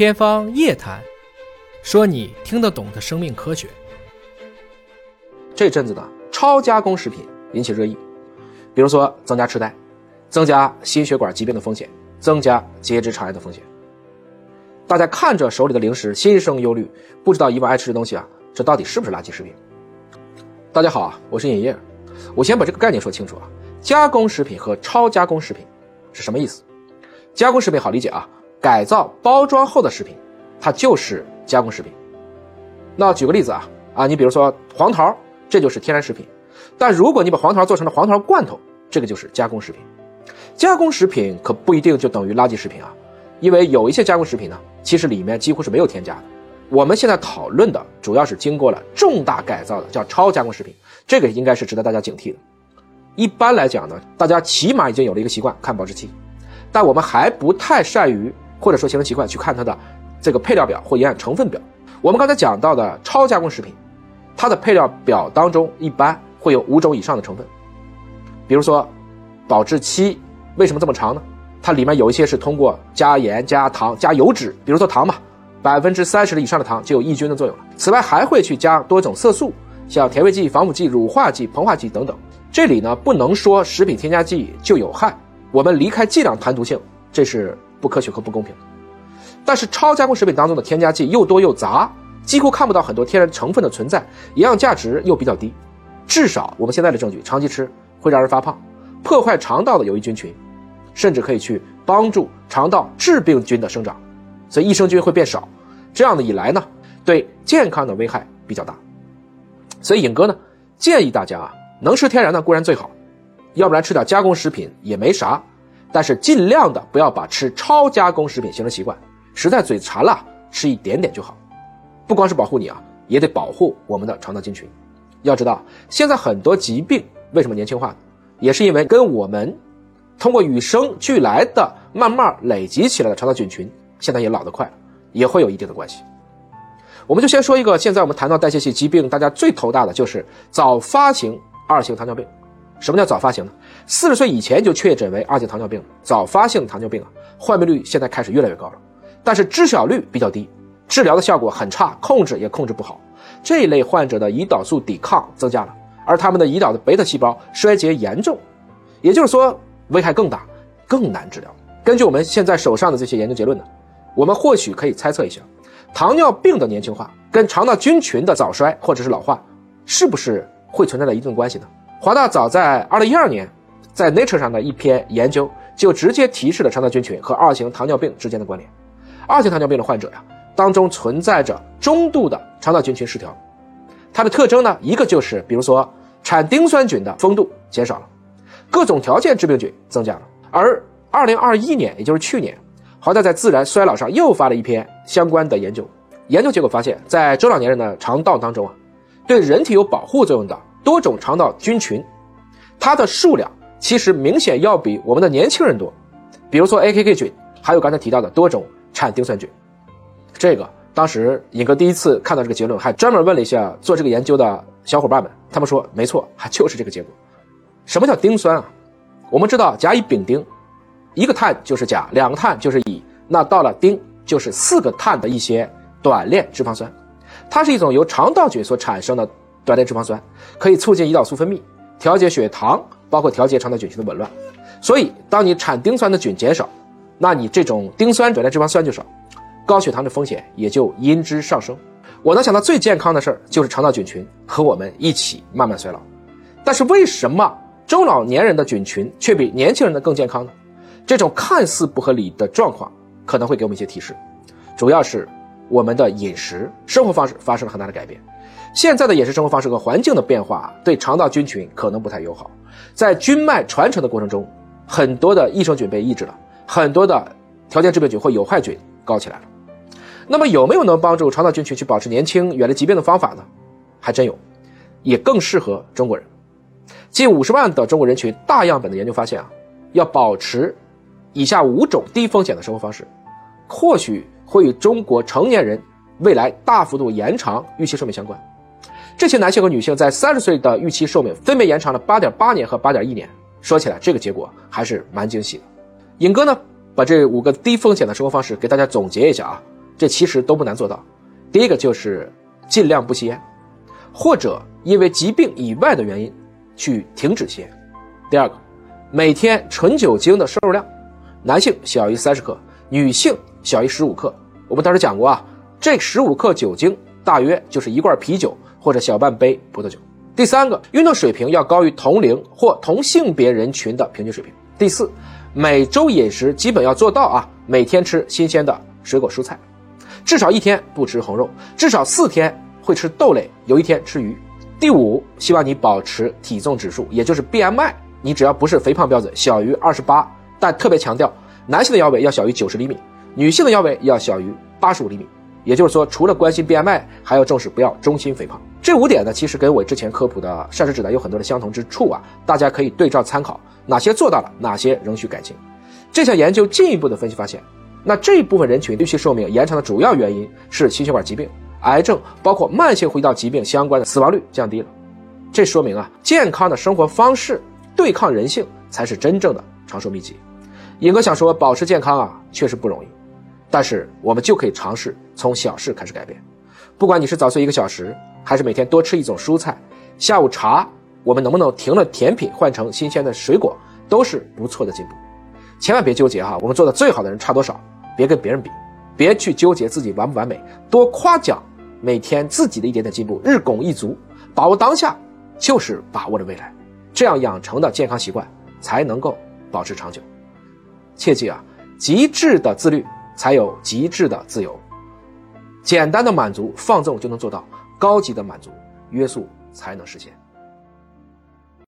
天方夜谭，说你听得懂的生命科学。这阵子呢，超加工食品引起热议，比如说增加痴呆，增加心血管疾病的风险，增加结直肠癌的风险。大家看着手里的零食，心生忧虑，不知道以往爱吃的东西啊，这到底是不是垃圾食品？大家好啊，我是尹烨，我先把这个概念说清楚啊，加工食品和超加工食品是什么意思？加工食品好理解啊。改造包装后的食品，它就是加工食品。那举个例子啊啊，你比如说黄桃，这就是天然食品。但如果你把黄桃做成了黄桃罐头，这个就是加工食品。加工食品可不一定就等于垃圾食品啊，因为有一些加工食品呢，其实里面几乎是没有添加的。我们现在讨论的主要是经过了重大改造的，叫超加工食品，这个应该是值得大家警惕的。一般来讲呢，大家起码已经有了一个习惯看保质期，但我们还不太善于。或者说形成习惯去看它的这个配料表或营养成分表。我们刚才讲到的超加工食品，它的配料表当中一般会有五种以上的成分。比如说，保质期为什么这么长呢？它里面有一些是通过加盐、加糖、加油脂，比如说糖嘛，百分之三十以上的糖就有抑菌的作用了。此外，还会去加多种色素，像甜味剂、防腐剂、乳化剂、膨化剂等等。这里呢，不能说食品添加剂就有害，我们离开剂量谈毒性，这是。不科学和不公平，但是超加工食品当中的添加剂又多又杂，几乎看不到很多天然成分的存在，营养价值又比较低。至少我们现在的证据，长期吃会让人发胖，破坏肠道的有益菌群，甚至可以去帮助肠道致病菌的生长，所以益生菌会变少。这样的一来呢，对健康的危害比较大。所以尹哥呢建议大家啊，能吃天然的固然最好，要不然吃点加工食品也没啥。但是尽量的不要把吃超加工食品形成习惯，实在嘴馋了吃一点点就好。不光是保护你啊，也得保护我们的肠道菌群。要知道，现在很多疾病为什么年轻化，也是因为跟我们通过与生俱来的慢慢累积起来的肠道菌群，现在也老得快，也会有一定的关系。我们就先说一个，现在我们谈到代谢系疾病，大家最头大的就是早发型二型糖尿病。什么叫早发型呢？四十岁以前就确诊为二型糖尿病，早发性糖尿病啊，患病率现在开始越来越高了，但是知晓率比较低，治疗的效果很差，控制也控制不好。这一类患者的胰岛素抵抗增加了，而他们的胰岛的贝塔细胞衰竭严重，也就是说危害更大，更难治疗。根据我们现在手上的这些研究结论呢，我们或许可以猜测一下，糖尿病的年轻化跟肠道菌群的早衰或者是老化，是不是会存在着一定关系呢？华大早在二零一二年，在 Nature 上的一篇研究就直接提示了肠道菌群和二型糖尿病之间的关联。二型糖尿病的患者呀，当中存在着中度的肠道菌群失调，它的特征呢，一个就是比如说产丁酸菌的丰度减少了，各种条件致病菌增加了。而二零二一年，也就是去年，华大在《自然衰老》上又发了一篇相关的研究，研究结果发现，在中老年人的肠道当中啊，对人体有保护作用的。多种肠道菌群，它的数量其实明显要比我们的年轻人多。比如说 AKK 菌，还有刚才提到的多种产丁酸菌。这个当时尹哥第一次看到这个结论，还专门问了一下做这个研究的小伙伴们，他们说没错，还就是这个结果。什么叫丁酸啊？我们知道甲乙丙丁，一个碳就是甲，两个碳就是乙，那到了丁就是四个碳的一些短链脂肪酸，它是一种由肠道菌所产生的。短链脂肪酸可以促进胰岛素分泌，调节血糖，包括调节肠道菌群的紊乱。所以，当你产丁酸的菌减少，那你这种丁酸短链脂肪酸就少，高血糖的风险也就因之上升。我能想到最健康的事儿就是肠道菌群和我们一起慢慢衰老。但是为什么中老年人的菌群却比年轻人的更健康呢？这种看似不合理的状况可能会给我们一些提示，主要是我们的饮食生活方式发生了很大的改变。现在的饮食生活方式和环境的变化对肠道菌群可能不太友好，在菌脉传承的过程中，很多的益生菌被抑制了，很多的条件致病菌或有害菌高起来了。那么有没有能帮助肠道菌群去保持年轻、远离疾病的方法呢？还真有，也更适合中国人。近五十万的中国人群大样本的研究发现啊，要保持以下五种低风险的生活方式，或许会与中国成年人未来大幅度延长预期寿命相关。这些男性和女性在三十岁的预期寿命分别延长了八点八年和八点一年。说起来，这个结果还是蛮惊喜的。尹哥呢，把这五个低风险的生活方式给大家总结一下啊，这其实都不难做到。第一个就是尽量不吸烟，或者因为疾病以外的原因去停止吸烟。第二个，每天纯酒精的摄入量，男性小于三十克，女性小于十五克。我们当时讲过啊，这十五克酒精大约就是一罐啤酒或者小半杯葡萄酒。第三个，运动水平要高于同龄或同性别人群的平均水平。第四，每周饮食基本要做到啊，每天吃新鲜的水果蔬菜。至少一天不吃红肉，至少四天会吃豆类，有一天吃鱼。第五，希望你保持体重指数，也就是 BMI，你只要不是肥胖标准小于二十八，但特别强调，男性的腰围要小于九十厘米，女性的腰围要小于八十五厘米。也就是说，除了关心 BMI，还要重视不要中心肥胖。这五点呢，其实跟我之前科普的膳食指南有很多的相同之处啊，大家可以对照参考，哪些做到了，哪些仍需改进。这项研究进一步的分析发现。那这一部分人群预期寿命延长的主要原因是心血管疾病、癌症，包括慢性呼吸道疾病相关的死亡率降低了。这说明啊，健康的生活方式对抗人性才是真正的长寿秘籍。尹哥想说，保持健康啊，确实不容易，但是我们就可以尝试从小事开始改变。不管你是早睡一个小时，还是每天多吃一种蔬菜，下午茶我们能不能停了甜品换成新鲜的水果，都是不错的进步。千万别纠结哈，我们做的最好的人差多少？别跟别人比，别去纠结自己完不完美，多夸奖每天自己的一点点进步，日拱一卒，把握当下就是把握着未来，这样养成的健康习惯才能够保持长久。切记啊，极致的自律才有极致的自由，简单的满足放纵就能做到，高级的满足约束才能实现。